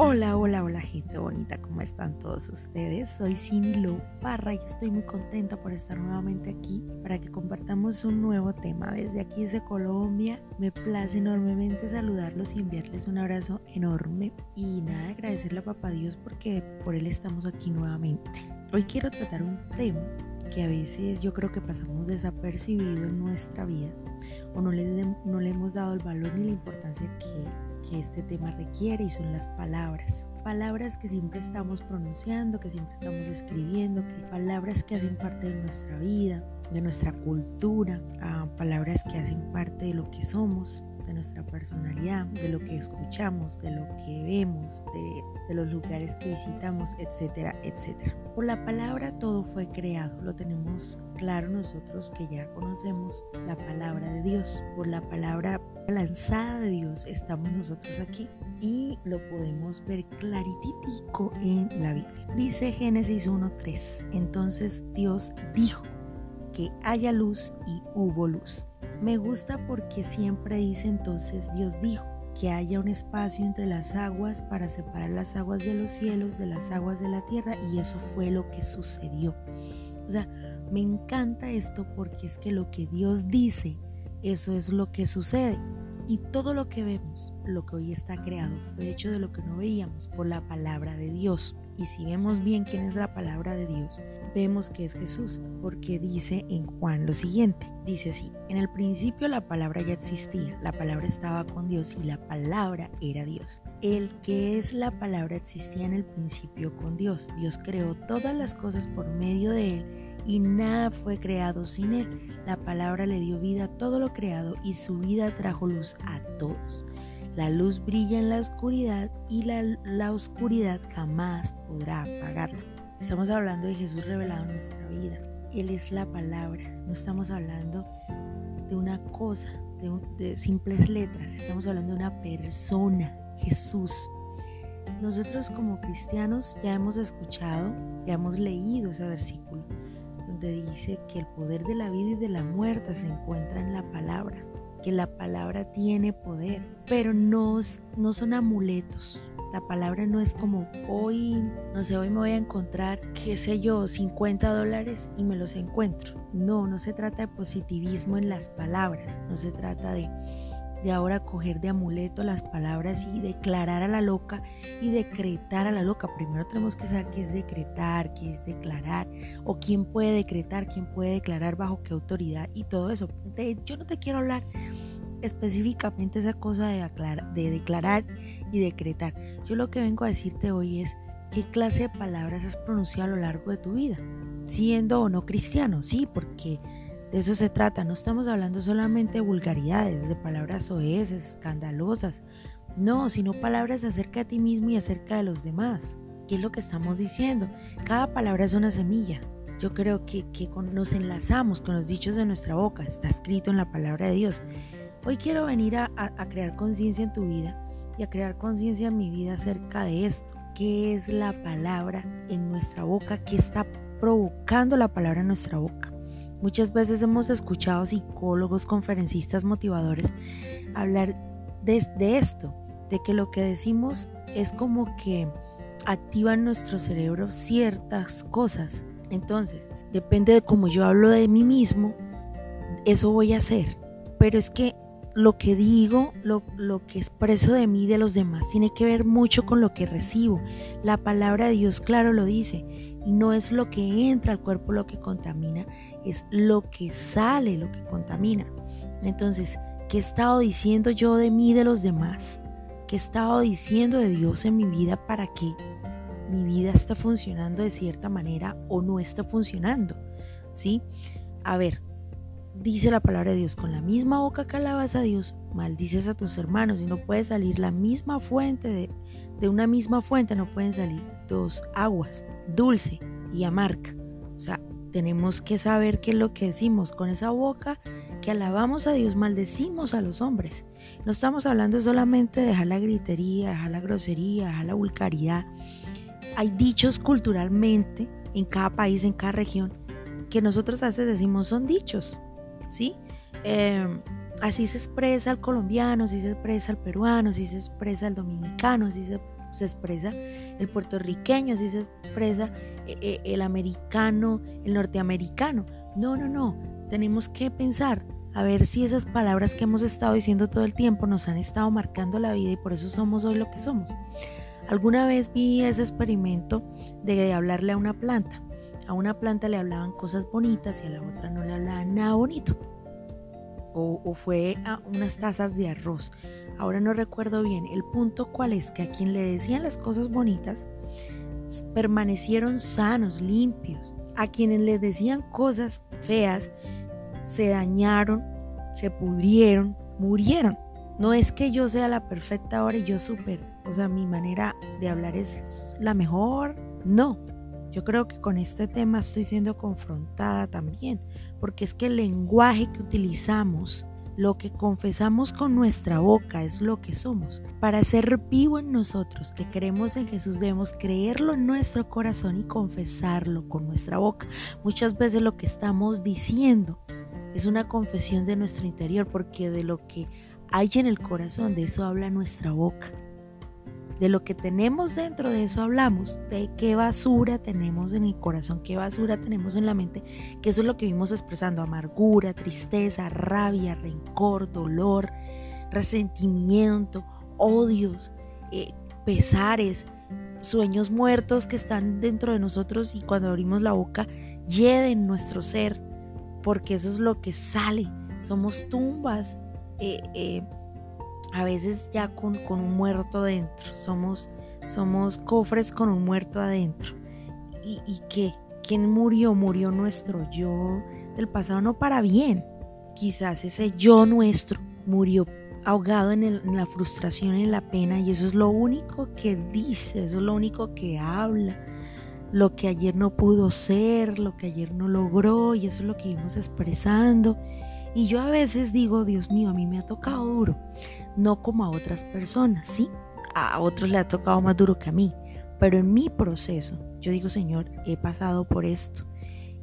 Hola, hola, hola gente bonita, ¿cómo están todos ustedes? Soy Cindy Parra y estoy muy contenta por estar nuevamente aquí para que compartamos un nuevo tema. Desde aquí, desde Colombia, me place enormemente saludarlos y enviarles un abrazo enorme y nada, agradecerle a Papá Dios porque por él estamos aquí nuevamente. Hoy quiero tratar un tema que a veces yo creo que pasamos desapercibido en nuestra vida o no le, no le hemos dado el valor ni la importancia que que este tema requiere y son las palabras. Palabras que siempre estamos pronunciando, que siempre estamos escribiendo, que palabras que hacen parte de nuestra vida, de nuestra cultura, a palabras que hacen parte de lo que somos, de nuestra personalidad, de lo que escuchamos, de lo que vemos, de, los lugares que visitamos, etcétera, etcétera. Por la palabra todo fue creado, lo tenemos claro nosotros que ya conocemos la palabra de Dios. Por la palabra lanzada de Dios estamos nosotros aquí y lo podemos ver clarititico en la Biblia. Dice Génesis 1.3, entonces Dios dijo que haya luz y hubo luz. Me gusta porque siempre dice entonces Dios dijo que haya un espacio entre las aguas para separar las aguas de los cielos de las aguas de la tierra y eso fue lo que sucedió. O sea, me encanta esto porque es que lo que Dios dice, eso es lo que sucede. Y todo lo que vemos, lo que hoy está creado, fue hecho de lo que no veíamos por la palabra de Dios. Y si vemos bien quién es la palabra de Dios, vemos que es Jesús, porque dice en Juan lo siguiente. Dice así, en el principio la palabra ya existía, la palabra estaba con Dios y la palabra era Dios. El que es la palabra existía en el principio con Dios. Dios creó todas las cosas por medio de él y nada fue creado sin él. La palabra le dio vida a todo lo creado y su vida trajo luz a todos. La luz brilla en la oscuridad y la, la oscuridad jamás podrá apagarla. Estamos hablando de Jesús revelado en nuestra vida. Él es la palabra. No estamos hablando de una cosa, de, de simples letras. Estamos hablando de una persona, Jesús. Nosotros como cristianos ya hemos escuchado, ya hemos leído ese versículo donde dice que el poder de la vida y de la muerte se encuentra en la palabra, que la palabra tiene poder, pero no, no son amuletos. La palabra no es como hoy, no sé, hoy me voy a encontrar, qué sé yo, 50 dólares y me los encuentro. No, no se trata de positivismo en las palabras, no se trata de de ahora coger de amuleto las palabras y declarar a la loca y decretar a la loca. Primero tenemos que saber qué es decretar, qué es declarar, o quién puede decretar, quién puede declarar bajo qué autoridad y todo eso. yo no te quiero hablar específicamente esa cosa de, de declarar y decretar. Yo lo que vengo a decirte hoy es qué clase de palabras has pronunciado a lo largo de tu vida, siendo o no cristiano, sí, porque de eso se trata, no estamos hablando solamente de vulgaridades, de palabras soeces, escandalosas, no, sino palabras acerca de ti mismo y acerca de los demás. ¿Qué es lo que estamos diciendo? Cada palabra es una semilla. Yo creo que, nos enlazamos con los dichos de nuestra boca, está escrito en la palabra de Dios. Hoy quiero venir a, a crear conciencia en tu vida y a crear conciencia en mi vida acerca de esto. ¿Qué es la palabra en nuestra boca? ¿Qué está provocando la palabra en nuestra boca? Muchas veces hemos escuchado psicólogos, conferencistas, motivadores hablar de, esto, de que lo que decimos es como que activa en nuestro cerebro ciertas cosas. Entonces, depende de cómo yo hablo de mí mismo, eso voy a hacer. Pero es que lo que digo, lo, lo, que expreso de mí, de los demás, tiene que ver mucho con lo que recibo. La palabra de Dios, claro, lo dice. No es lo que entra al cuerpo lo que contamina, es lo que sale lo que contamina. Entonces, ¿qué he estado diciendo yo de mí, de los demás? ¿Qué he estado diciendo de Dios en mi vida para que mi vida esté funcionando de cierta manera o no esté funcionando? ¿Sí? A ver, dice la palabra de Dios, con la misma boca que alabas a Dios, maldices a tus hermanos y no puede salir la misma fuente de, una misma fuente, no pueden salir dos aguas, dulce y amarga. O sea, tenemos que saber qué es lo que decimos. Con esa boca que alabamos a Dios, maldecimos a los hombres. No estamos hablando solamente de dejar la gritería, dejar la grosería, dejar la vulgaridad. Hay dichos culturalmente en cada país, en cada región, que nosotros a veces decimos son dichos, ¿sí? Em, así se expresa el colombiano, así se expresa el peruano, así se expresa el dominicano, así se expresa el puertorriqueño, así se expresa eh, eh, el americano, el norteamericano. No, no, no. Tenemos que pensar a ver si esas palabras que hemos estado diciendo todo el tiempo nos han estado marcando la vida y por eso somos hoy lo que somos. Alguna vez vi ese experimento de hablarle a una planta. A una planta le hablaban cosas bonitas y a la otra no le hablaban nada bonito. O, fue a unas tazas de arroz. Ahora no recuerdo bien. El punto cuál es que a quien le decían las cosas bonitas permanecieron sanos, limpios. A quienes les decían cosas feas se dañaron, se pudrieron, murieron. No es que yo sea la perfecta ahora y yo super, o sea, mi manera de hablar es la mejor. No, yo creo que con este tema estoy siendo confrontada también, porque es que el lenguaje que utilizamos, lo que confesamos con nuestra boca es lo que somos. Para ser vivo en nosotros, que creemos en Jesús, debemos creerlo en nuestro corazón y confesarlo con nuestra boca. Muchas veces lo que estamos diciendo es una confesión de nuestro interior, porque de lo que hay en el corazón, de eso habla nuestra boca. De lo que tenemos dentro de eso hablamos, de qué basura tenemos en el corazón, qué basura tenemos en la mente, que eso es lo que vimos expresando, amargura, tristeza, rabia, rencor, dolor, resentimiento, odios, eh, pesares, sueños muertos que están dentro de nosotros y cuando abrimos la boca lleden nuestro ser porque eso es lo que sale. Somos tumbas, eh, eh, a veces ya con, un muerto adentro. Somos, somos cofres con un muerto adentro. ¿Y, qué? ¿Quién murió? Murió nuestro yo del pasado, no para bien. Quizás ese yo nuestro murió ahogado en, en, la frustración, en la pena, y eso es lo único que dice, eso es lo único que habla lo que ayer no pudo ser, lo que ayer no logró, y eso es lo que íbamos expresando. Y yo a veces digo, Dios mío, a mí me ha tocado duro, no como a otras personas, ¿sí? A otros le ha tocado más duro que a mí, pero en mi proceso, yo digo, Señor, he pasado por esto.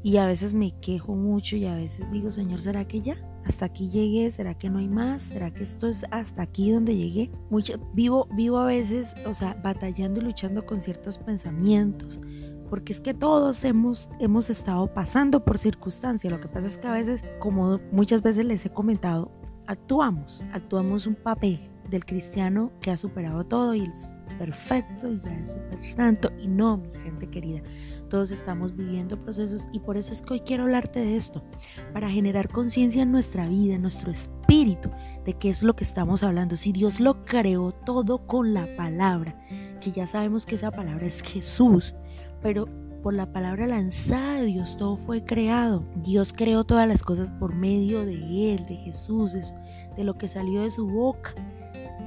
Y a veces me quejo mucho y a veces digo, Señor, ¿será que ya? Hasta aquí llegué, ¿será que no hay más? ¿Será que esto es hasta aquí donde llegué? Mucho, vivo, vivo a veces, o sea, batallando y luchando con ciertos pensamientos, porque es que todos hemos, hemos estado pasando por circunstancias. Lo que pasa es que a veces, como muchas veces les he comentado, actuamos, actuamos un papel del cristiano que ha superado todo y es perfecto y ya es super santo. Y no, mi gente querida, todos estamos viviendo procesos y por eso es que hoy quiero hablarte de esto, para generar conciencia en nuestra vida, en nuestro espíritu, de qué es lo que estamos hablando. Si Dios lo creó todo con la palabra, que ya sabemos que esa palabra es Jesús, pero por la palabra lanzada de Dios todo fue creado. Dios creó todas las cosas por medio de Él, de Jesús, de lo que salió de su boca.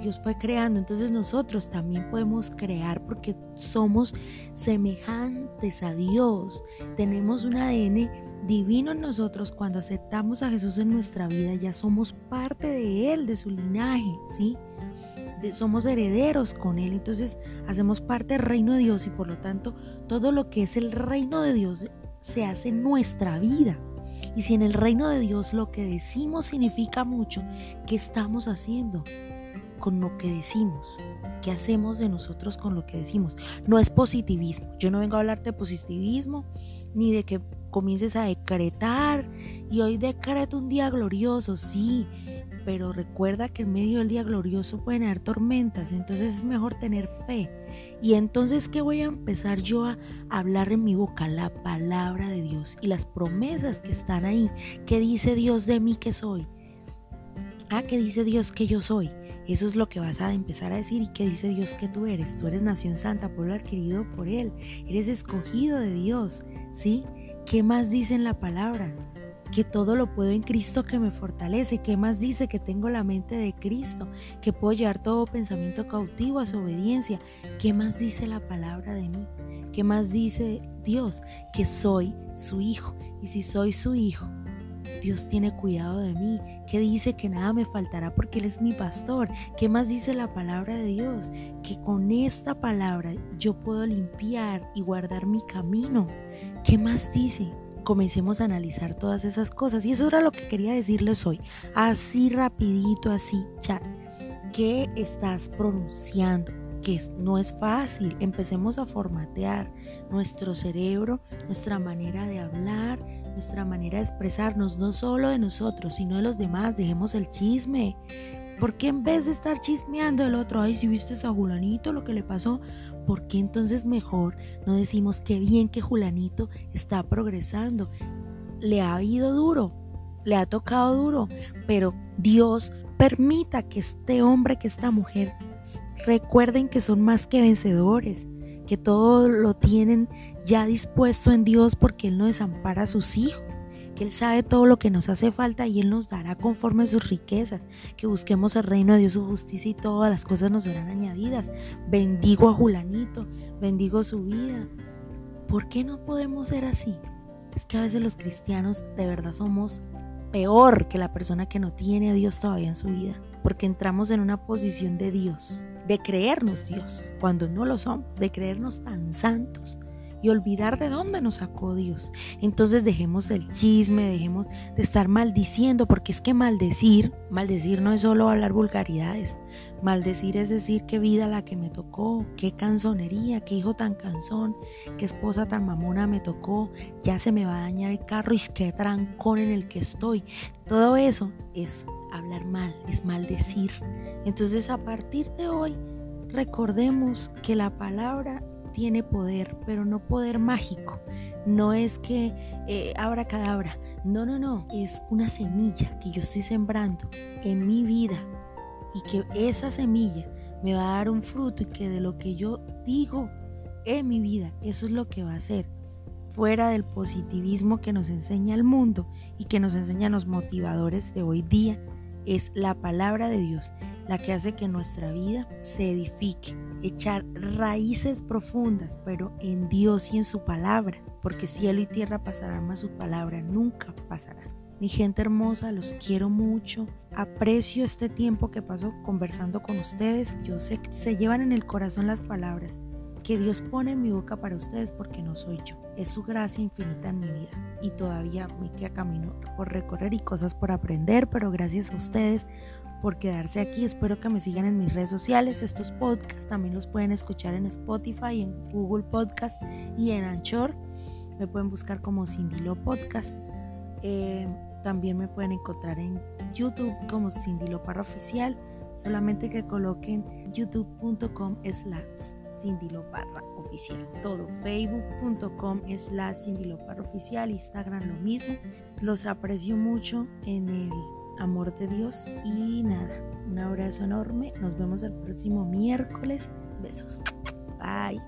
Dios fue creando, entonces nosotros también podemos crear porque somos semejantes a Dios. Tenemos un ADN divino en nosotros cuando aceptamos a Jesús en nuestra vida, ya somos parte de Él, de su linaje, ¿sí? Somos herederos con Él, entonces hacemos parte del reino de Dios y por lo tanto todo lo que es el reino de Dios se hace en nuestra vida. Y si en el reino de Dios lo que decimos significa mucho, ¿qué estamos haciendo con lo que decimos? ¿Qué hacemos de nosotros con lo que decimos? No es positivismo. Yo no vengo a hablarte de positivismo ni de que comiences a decretar y hoy decreto un día glorioso, sí, pero recuerda que en medio del día glorioso pueden haber tormentas, entonces es mejor tener fe. Y entonces, ¿qué voy a empezar yo a hablar en mi boca? La palabra de Dios y las promesas que están ahí. ¿Qué dice Dios de mí que soy? Ah, ¿qué dice Dios que yo soy? Eso es lo que vas a empezar a decir. ¿Y qué dice Dios que tú eres? Tú eres nación santa, pueblo adquirido por Él. Eres escogido de Dios, ¿sí? ¿Qué más dice en la palabra? Que todo lo puedo en Cristo que me fortalece. ¿Qué más dice? Que tengo la mente de Cristo, que puedo llevar todo pensamiento cautivo a su obediencia. ¿Qué más dice la palabra de mí? ¿Qué más dice Dios? Que soy su hijo. Y si soy su hijo, Dios tiene cuidado de mí, que dice que nada me faltará porque Él es mi pastor. ¿Qué más dice la palabra de Dios? Que con esta palabra yo puedo limpiar y guardar mi camino. ¿Qué más dice? Comencemos a analizar todas esas cosas. Y eso era lo que quería decirles hoy. Así rapidito, así, chat. ¿Qué estás pronunciando? que no es fácil. Empecemos a formatear nuestro cerebro, nuestra manera de hablar, nuestra manera de expresarnos, no solo de nosotros, sino de los demás. Dejemos el chisme. ¿Por qué en vez de estar chismeando el otro, ay, si viste a Julanito lo que le pasó, ¿por qué entonces mejor no decimos qué bien que Julanito está progresando? Le ha ido duro, le ha tocado duro, pero Dios permita que este hombre, que esta mujer recuerden que son más que vencedores, que todo lo tienen ya dispuesto en Dios porque Él no desampara a sus hijos, que Él sabe todo lo que nos hace falta y Él nos dará conforme sus riquezas, que busquemos el reino de Dios, su justicia y todas las cosas nos serán añadidas. Bendigo a Julanito, bendigo su vida. ¿Por qué no podemos ser así? Es que a veces los cristianos de verdad somos peor que la persona que no tiene a Dios todavía en su vida, porque entramos en una posición de Dios, de creernos Dios, cuando no lo somos, de creernos tan santos y olvidar de dónde nos sacó Dios. Entonces dejemos el chisme, dejemos de estar maldiciendo, porque es que maldecir, maldecir no es solo hablar vulgaridades, maldecir es decir qué vida la que me tocó, qué canzonería, qué hijo tan cansón, qué esposa tan mamona me tocó, ya se me va a dañar el carro y qué trancón en el que estoy. Todo eso es hablar mal, es maldecir. Entonces a partir de hoy recordemos que la palabra tiene poder, pero no poder mágico. No es que eh, abra cadabra. No, no, no. Es una semilla que yo estoy sembrando en mi vida y que esa semilla me va a dar un fruto y que de lo que yo digo en mi vida, eso es lo que va a ser. Fuera del positivismo que nos enseña el mundo y que nos enseñan los motivadores de hoy día, es la palabra de Dios la que hace que nuestra vida se edifique, echar raíces profundas, pero en Dios y en su palabra, porque cielo y tierra pasarán, más su palabra nunca pasará. Mi gente hermosa, los quiero mucho. Aprecio este tiempo que paso conversando con ustedes. Yo sé que se llevan en el corazón las palabras que Dios pone en mi boca para ustedes porque no soy yo. Es su gracia infinita en mi vida. Y todavía me queda camino por recorrer y cosas por aprender, pero gracias a ustedes por quedarse aquí. Espero que me sigan en mis redes sociales. Estos podcasts también los pueden escuchar en Spotify, en Google Podcast y en Anchor. Me pueden buscar como Cindy Lo Podcast. Eh, también me pueden encontrar en YouTube como Cindy Parra Oficial. Solamente que coloquen youtube.com slash Cindy Parra Oficial. Todo facebook.com slash Cindy Parra Oficial. Instagram lo mismo. Los aprecio mucho en el amor de Dios y nada, un abrazo enorme. Nos vemos el próximo miércoles. Besos. Bye.